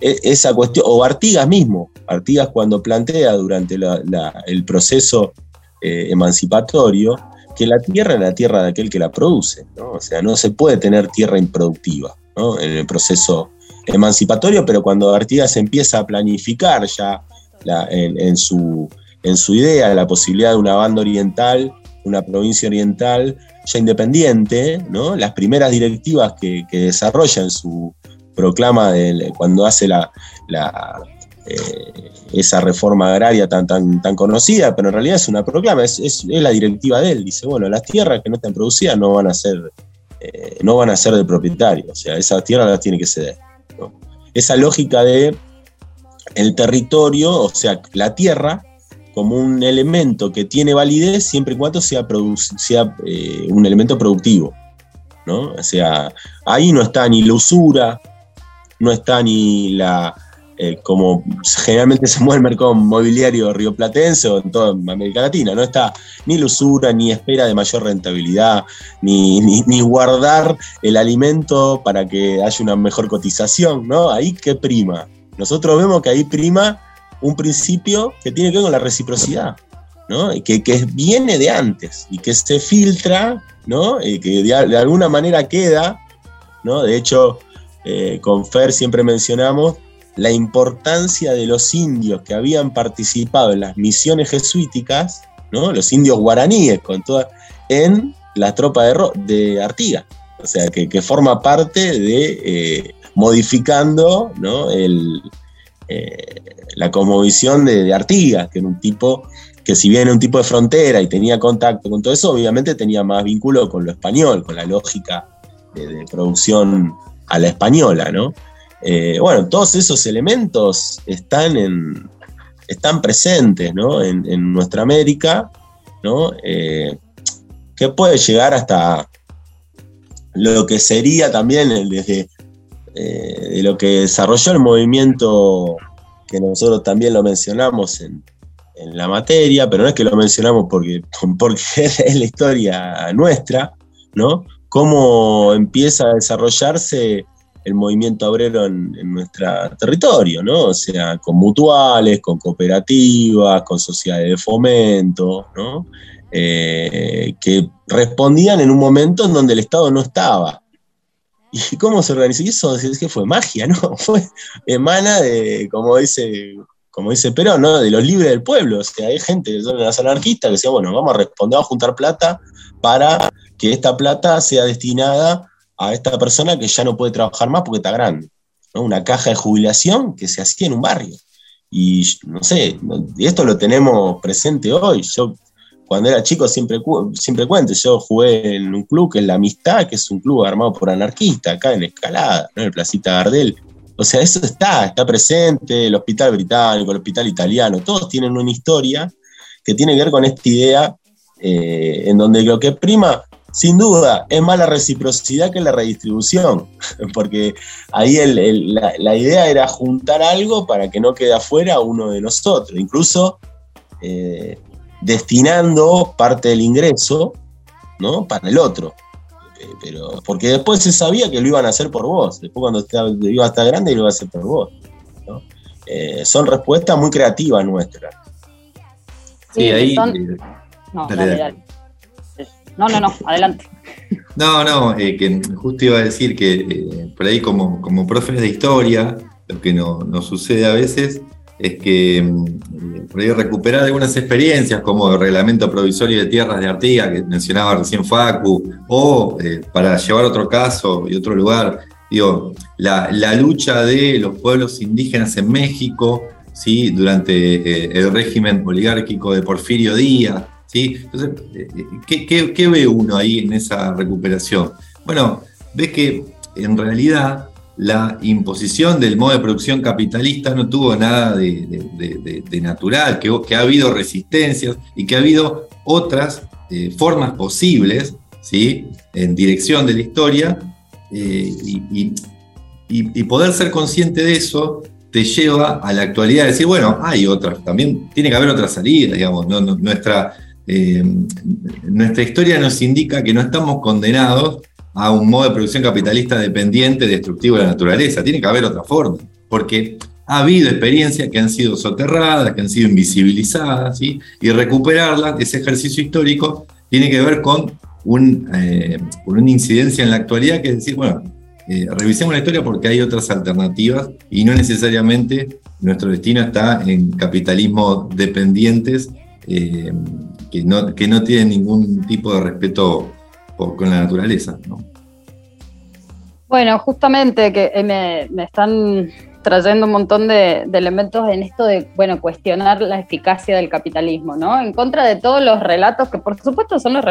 E, esa cuestión, o Artigas mismo, Artigas cuando plantea durante el proceso eh, emancipatorio que la tierra es la tierra de aquel que la produce, o sea, no se puede tener tierra improductiva en el proceso emancipatorio, pero cuando Artigas empieza a planificar ya en, su, en su idea la posibilidad de una banda oriental, una provincia oriental, ya independiente, ¿no? las primeras directivas que, desarrolla en su proclama cuando hace la, eh, esa reforma agraria tan, tan, tan conocida, pero en realidad es una proclama, es, la directiva de él. Dice, bueno, las tierras que no están producidas no van a ser, eh, no van a ser del propietario, o sea, esas tierras las tiene que ceder. Esa lógica de el territorio, o sea, la tierra, como un elemento que tiene validez siempre y cuando sea, eh, un elemento productivo. ¿no? O sea, ahí no está ni la usura, no está ni la, eh, como generalmente se mueve el mercado mobiliario rioplatense o en toda América Latina, no está ni la usura, ni espera de mayor rentabilidad, ni, ni, guardar el alimento para que haya una mejor cotización, ¿no? Ahí qué prima. Nosotros vemos que ahí prima un principio que tiene que ver con la reciprocidad, ¿no? que, que viene de antes y que se filtra, ¿no? y que de, alguna manera queda. ¿no? De hecho, eh, con Fer siempre mencionamos la importancia de los indios que habían participado en las misiones jesuíticas, ¿no? los indios guaraníes, con toda, en la tropa de, de Artigas. O sea, que, forma parte de eh, modificando ¿no? el, eh, la cosmovisión de, Artigas, que era un tipo que si bien era un tipo de frontera y tenía contacto con todo eso, obviamente tenía más vínculo con lo español, con la lógica de, producción a la española, ¿no? Eh, bueno, todos esos elementos están, en, están presentes ¿no? en, nuestra América, ¿no? Eh, que puede llegar hasta lo que sería también desde de lo que desarrolló el movimiento que nosotros también lo mencionamos en, la materia, pero no es que lo mencionamos porque, porque es la historia nuestra, ¿no? Cómo empieza a desarrollarse el movimiento obrero en, nuestro territorio, ¿no? O sea, con mutuales, con cooperativas, con sociedades de fomento, ¿no? Eh, que respondían en un momento en donde el Estado no estaba. ¿Y cómo se organizó? Y eso es que fue magia, ¿no? Fue emana de, como dice, como dice Perón, ¿no? De los libres del pueblo. O sea, hay gente que son las anarquistas que decía, bueno, vamos a responder, a juntar plata para que esta plata sea destinada a esta persona que ya no puede trabajar más porque está grande. Una caja de jubilación que se hacía en un barrio. Y no sé, esto lo tenemos presente hoy. Yo cuando era chico siempre, siempre cuento, yo jugué en un club que es La Amistad, que es un club armado por anarquistas, acá en Escalada, en el Placita Gardel. O sea, eso está, está presente, el Hospital Británico, el Hospital Italiano, todos tienen una historia que tiene que ver con esta idea eh, en donde lo que prima, sin duda, es más la reciprocidad que la redistribución, porque ahí la, idea era juntar algo para que no quede afuera uno de nosotros. Incluso eh, destinando parte del ingreso ¿no? para el otro. Eh, pero, porque después se sabía que lo iban a hacer por vos. Después cuando iba a estar grande lo iba a hacer por vos. Eh, son respuestas muy creativas nuestras. Sí, ahí. Eh, no, no, no, no, adelante. No, no, que justo iba a decir que por ahí como, como profes de historia, lo que nos sucede a veces es que podría recuperar algunas experiencias como el reglamento provisorio de tierras de Artigas, que mencionaba recién Facu, o eh, para llevar otro caso y otro lugar, digo, la, lucha de los pueblos indígenas en México, ¿sí? durante eh, el régimen oligárquico de Porfirio Díaz. ¿sí? Entonces, ¿qué, qué ve uno ahí en esa recuperación? Bueno, ves que en realidad la imposición del modo de producción capitalista no tuvo nada de, natural, que, ha habido resistencias y que ha habido otras eh, formas posibles ¿sí? en dirección de la historia eh, y, poder ser consciente de eso te lleva a la actualidad de decir, bueno, hay otras, también tiene que haber otra salida, digamos, nuestra, eh, nuestra historia nos indica que no estamos condenados a un modo de producción capitalista dependiente, destructivo de la naturaleza. Tiene que haber otra forma, porque ha habido experiencias que han sido soterradas, que han sido invisibilizadas, y recuperarlas, ese ejercicio histórico, tiene que ver con, eh, una incidencia en la actualidad, que es decir, bueno, eh, revisemos la historia porque hay otras alternativas y no necesariamente nuestro destino está en capitalismo dependientes eh, que, no, que no tienen ningún tipo de respeto con la naturaleza. ¿no? Bueno, justamente que eh, me, están trayendo un montón de, elementos en esto de, bueno, cuestionar la eficacia del capitalismo, ¿no? En contra de todos los relatos que por supuesto son los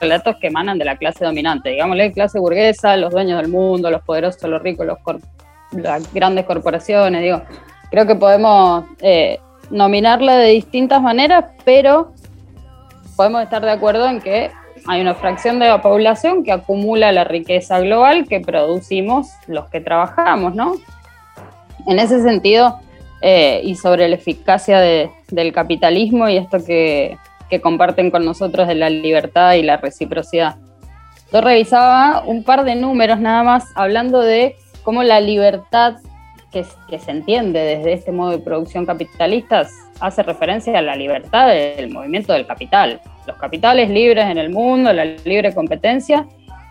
relatos que emanan de la clase dominante, digámosle, clase burguesa, los dueños del mundo, los poderosos, los ricos, los las grandes corporaciones, digo, creo que podemos eh, nominarla de distintas maneras, pero podemos estar de acuerdo en que hay una fracción de la población que acumula la riqueza global que producimos los que trabajamos, ¿no? En ese sentido, eh, y sobre la eficacia del capitalismo y esto que, comparten con nosotros de la libertad y la reciprocidad. Yo revisaba un par de números nada más hablando de cómo la libertad que, que, se entiende desde este modo de producción capitalista hace referencia a la libertad del movimiento del capital los capitales libres en el mundo, la libre competencia,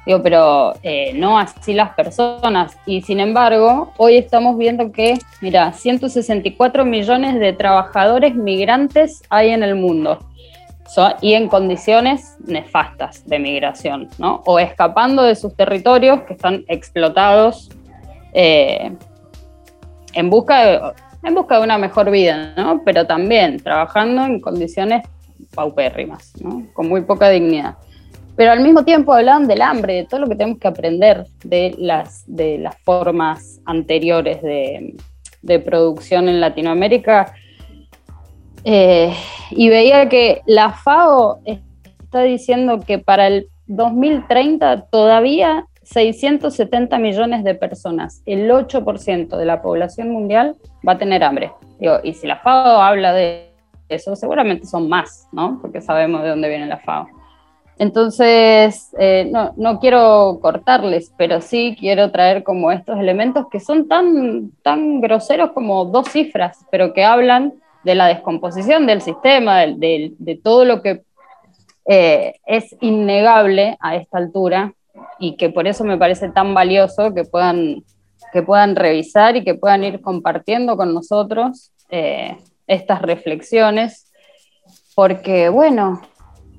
digo, pero eh, no así las personas. Y sin embargo, hoy estamos viendo que, mira, 164 millones de trabajadores migrantes hay en el mundo. y en condiciones nefastas de migración, ¿no? O escapando de sus territorios que están explotados eh, en, busca de, en busca de una mejor vida, ¿no? Pero también trabajando en condiciones paupérrimas, ¿no? con muy poca dignidad. Pero al mismo tiempo hablaban del hambre, de todo lo que tenemos que aprender de las, de las formas anteriores de, de producción en Latinoamérica. Eh, y veía que la FAO está diciendo que para el 2030 todavía 670 millones de personas, el 8% de la población mundial va a tener hambre. y si la FAO habla de eso, seguramente son más, ¿no? Porque sabemos de dónde viene la FAO. Entonces, eh, no, no, quiero cortarles, pero sí quiero traer como estos elementos que son tan, tan groseros como dos cifras, pero que hablan de la descomposición del sistema, de, de, todo lo que eh, es innegable a esta altura y que por eso me parece tan valioso que puedan, que puedan revisar y que puedan ir compartiendo con nosotros. Eh, estas reflexiones, porque bueno,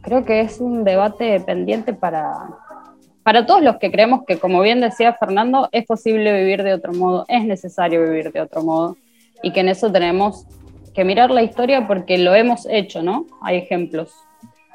creo que es un debate pendiente para, para todos los que creemos que, como bien decía Fernando, es posible vivir de otro modo, es necesario vivir de otro modo, y que en eso tenemos que mirar la historia porque lo hemos hecho, ¿no? Hay ejemplos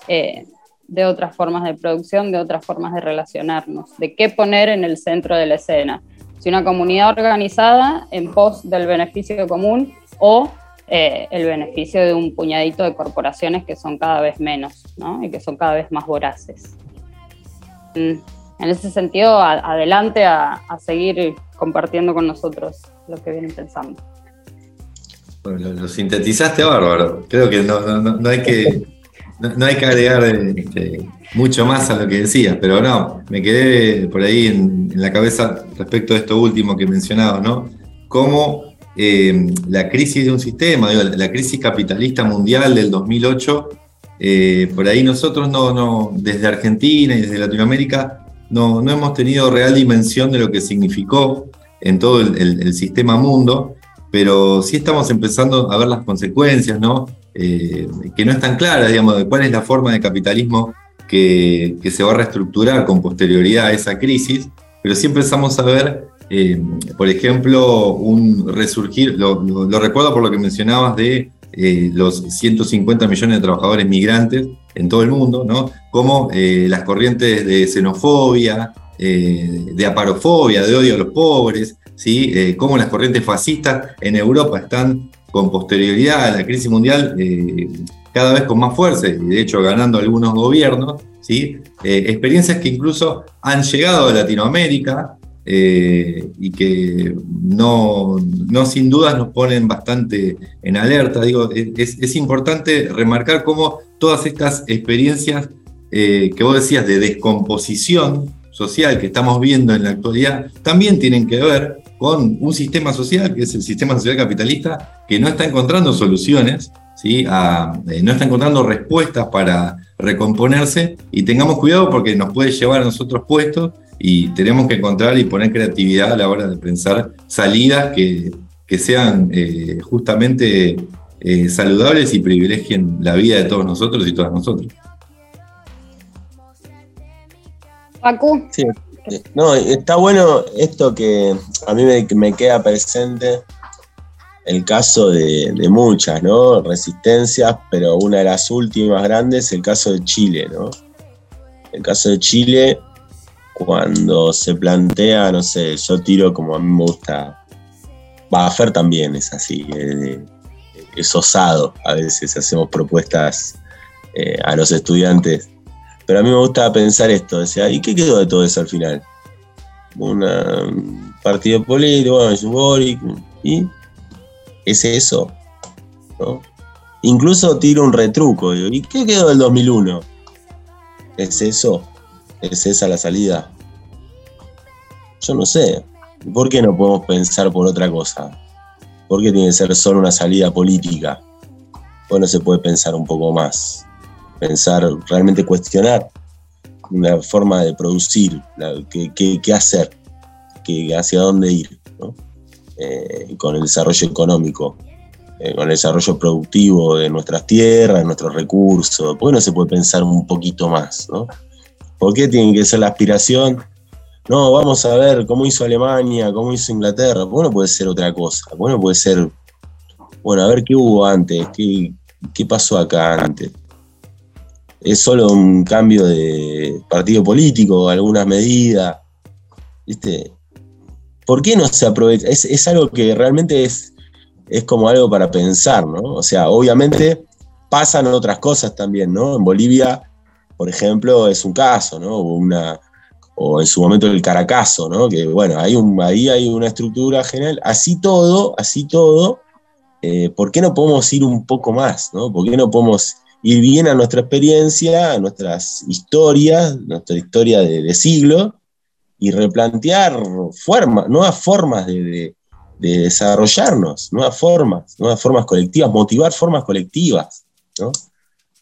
eh, de otras formas de producción, de otras formas de relacionarnos, de qué poner en el centro de la escena. Si una comunidad organizada en pos del beneficio común o eh, el beneficio de un puñadito de corporaciones que son cada vez menos ¿no? y que son cada vez más voraces. Mm, en ese sentido, adelante a, seguir compartiendo con nosotros lo que vienen pensando. Bueno, lo, sintetizaste bárbaro. Creo que no, no, hay que no, hay que agregar este, mucho más a lo que decías, pero no, me quedé por ahí en, en la cabeza respecto a esto último que mencionabas, ¿no? Cómo eh, la crisis de un sistema, la crisis capitalista mundial del 2008, eh, por ahí nosotros no, no, desde Argentina y desde Latinoamérica no, hemos tenido real dimensión de lo que significó en todo el, sistema mundo, pero sí estamos empezando a ver las consecuencias, ¿no? Eh, que no están claras, digamos, de cuál es la forma de capitalismo que, se va a reestructurar con posterioridad a esa crisis, pero sí empezamos a ver, eh, por ejemplo, un resurgir, lo, recuerdo por lo que mencionabas de eh, los 150 millones de trabajadores migrantes en todo el mundo, ¿no? Como las corrientes de xenofobia, de aparofobia, de odio a los pobres, ¿sí? Eh, cómo las corrientes fascistas en Europa están con posterioridad a la crisis mundial eh, cada vez con más fuerza, y de hecho ganando algunos gobiernos, ¿sí? Eh, experiencias que incluso han llegado a Latinoamérica y que no, no, sin dudas nos ponen bastante en alerta. Digo, es, es importante remarcar cómo todas estas experiencias que vos decías de descomposición social que estamos viendo en la actualidad también tienen que ver con un sistema social, que es el sistema social capitalista, que no está encontrando soluciones, ¿sí? Eh, no está encontrando respuestas para recomponerse y tengamos cuidado porque nos puede llevar a nosotros puestos y tenemos que encontrar y poner creatividad a la hora de pensar salidas que, sean eh, justamente eh, saludables y privilegien la vida de todos nosotros y todas nosotros. Paco. Sí, no, está bueno esto que a mí me, queda presente el caso de, muchas, ¿no? Resistencias, pero una de las últimas grandes, el caso de Chile, ¿no? El caso de Chile, cuando se plantea, no sé, yo tiro como a mí me gusta, Bafer también es así, es, osado, a veces hacemos propuestas eh, a los estudiantes pero a mí me gusta pensar esto, decía, ¿y qué quedó de todo eso al final? un partido político, bueno, ¿y es eso? Incluso tiro un retruco, ¿y qué quedó del 2001? ¿Es eso? ¿Es esa la salida? Yo no sé. ¿Por qué no podemos pensar por otra cosa? ¿Por qué tiene que ser solo una salida política? Bueno, se puede pensar un poco más? pensar, realmente cuestionar una forma de producir, qué, hacer, hacia dónde ir, eh, con el desarrollo económico, eh, con el desarrollo productivo de nuestras tierras, de nuestros recursos. ¿Por qué no se puede pensar un poquito más? ¿no? ¿Por qué tiene que ser la aspiración? No, vamos a ver cómo hizo Alemania, cómo hizo Inglaterra. ¿Por qué no puede ser otra cosa? ¿Por qué no puede ser, bueno, a ver qué hubo antes, qué, qué pasó acá antes? es solo un cambio de partido político, algunas medidas. ¿Viste? ¿Por qué no se aprovecha? Es, algo que realmente es, es como algo para pensar, ¿no? O sea, obviamente pasan otras cosas también, ¿no? En Bolivia, por ejemplo, es un caso, ¿no? Una, o en su momento el Caracazo, ¿no? Que bueno, hay un, ahí hay una estructura general. Así todo, así todo, eh, ¿por qué no podemos ir un poco más, ¿no? ¿Por qué no podemos ir bien a nuestra experiencia, a nuestras historias, nuestra historia de, siglo, y replantear formas, nuevas formas de, desarrollarnos, nuevas formas, nuevas formas colectivas, motivar formas colectivas, ¿no?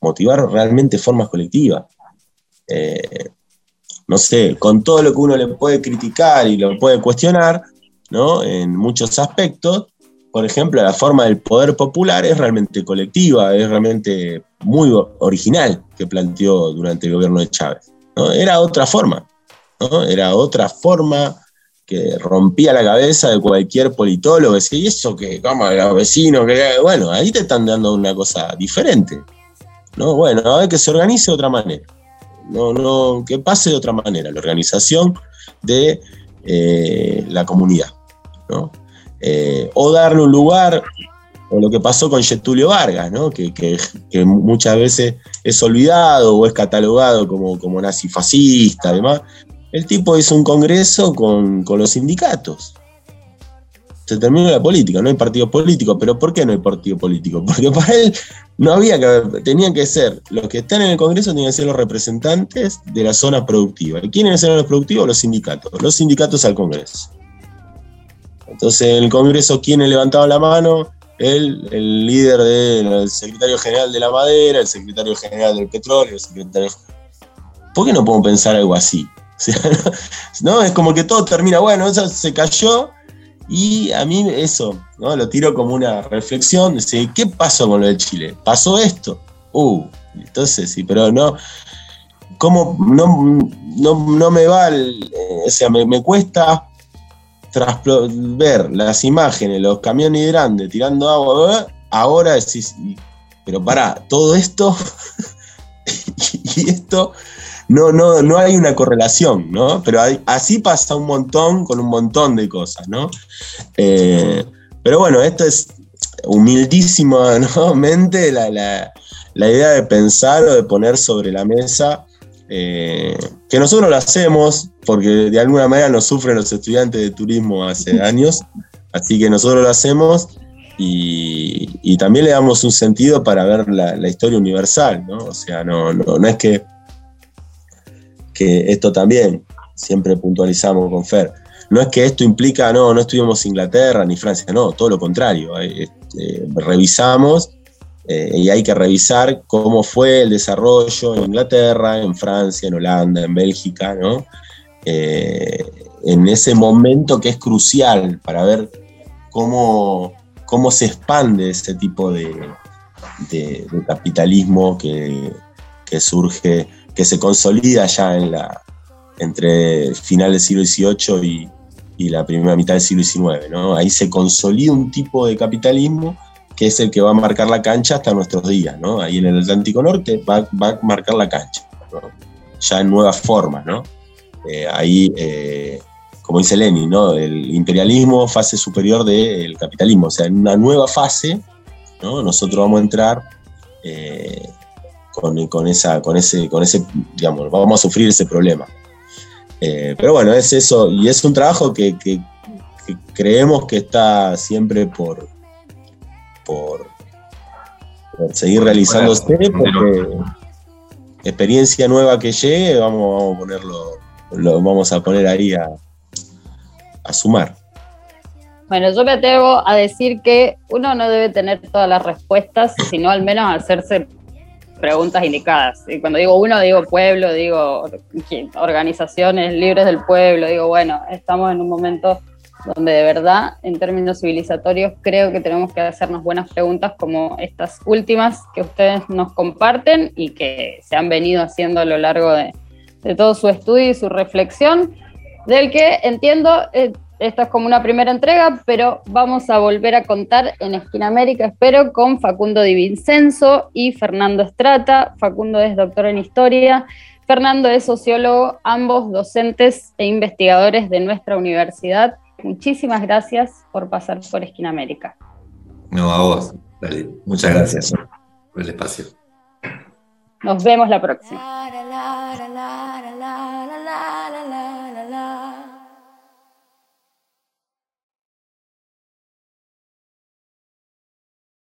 Motivar realmente formas colectivas. Eh, no sé, con todo lo que uno le puede criticar y lo puede cuestionar, ¿no? En muchos aspectos, por ejemplo, la forma del poder popular es realmente colectiva, es realmente muy original que planteó durante el gobierno de Chávez. ¿no? Era otra forma, ¿no? era otra forma que rompía la cabeza de cualquier politólogo, decía, ¿y eso qué? ¿Cómo los vecinos? Bueno, ahí te están dando una cosa diferente. ¿No? Bueno, a ver que se organice de otra manera. No, no, que pase de otra manera, la organización de eh, la comunidad. ¿no? Eh, o darle un lugar, o lo que pasó con Getulio Vargas, que, muchas veces es olvidado o es catalogado como, como nazifascista, además. El tipo hizo un congreso con, los sindicatos. Se terminó la política, no hay partido político, pero ¿por qué no hay partido político? Porque para él no había que, tenían que ser, los que están en el Congreso tenían que ser los representantes de la zona productiva. ¿Y quiénes eran los productivos? Los sindicatos. Los sindicatos al Congreso. Entonces, en el Congreso, ¿quiénes levantaban la mano? Él, el líder del secretario general de la madera, el secretario general del petróleo, el secretario. ¿Por qué no podemos pensar algo así? no, es como que todo termina, bueno, eso se cayó Y a mí eso, ¿no? Lo tiro como una reflexión, de ¿qué pasó con lo de Chile? ¿Pasó esto? Uh, entonces sí, pero no, ¿cómo no, no, me va, eh, o sea, me, cuesta ver las imágenes, los camiones grandes tirando agua, ahora decís, pero para, todo esto y esto no, no, no hay una correlación, ¿no? Pero así pasa un montón con un montón de cosas, ¿no? Eh, pero bueno, esto es humildísimamente la, la, idea de pensar o de poner sobre la mesa, eh, que nosotros lo hacemos, porque de alguna manera nos sufren los estudiantes de turismo hace años, así que nosotros lo hacemos y, también le damos un sentido para ver la, historia universal, ¿no? O sea, no, no, no es que que esto también siempre puntualizamos con Fer. No es que esto implica, no, no estuvimos Inglaterra ni Francia, no, todo lo contrario. Eh, este, revisamos eh, y hay que revisar cómo fue el desarrollo en Inglaterra, en Francia, en Holanda, en Bélgica, ¿no? Eh, en ese momento que es crucial para ver cómo, cómo se expande ese tipo de, capitalismo que surge que se consolida ya en la, entre final del siglo XVIII y, la primera mitad del siglo XIX. ¿no? Ahí se consolida un tipo de capitalismo que es el que va a marcar la cancha hasta nuestros días. ¿no? Ahí en el Atlántico Norte va, a marcar la cancha, ya en nuevas formas. ¿no? Eh, ahí, eh, como dice Lenin, ¿no? el imperialismo, fase superior del capitalismo, o sea, en una nueva fase, ¿no? nosotros vamos a entrar. Eh, con, esa, con, ese, con ese, digamos, vamos a sufrir ese problema. Eh, pero bueno, es eso, y es un trabajo que, creemos que está siempre por, por, seguir realizándose, porque experiencia nueva que llegue, vamos, a ponerlo, lo vamos a poner ahí a, a sumar. Bueno, yo me atrevo a decir que uno no debe tener todas las respuestas, sino al menos hacerse preguntas indicadas. Y cuando digo uno, digo pueblo, digo organizaciones libres del pueblo, digo, bueno, estamos en un momento donde de verdad, en términos civilizatorios, creo que tenemos que hacernos buenas preguntas como estas últimas que ustedes nos comparten y que se han venido haciendo a lo largo de, todo su estudio y su reflexión, del que entiendo eh, esta es como una primera entrega, pero vamos a volver a contar en Esquina América, espero, con Facundo Di Vincenzo y Fernando Estrata. Facundo es doctor en historia, Fernando es sociólogo, ambos docentes e investigadores de nuestra universidad. Muchísimas gracias por pasar por Esquina América. No, a vos, dale. Muchas gracias por el espacio. Nos vemos la próxima.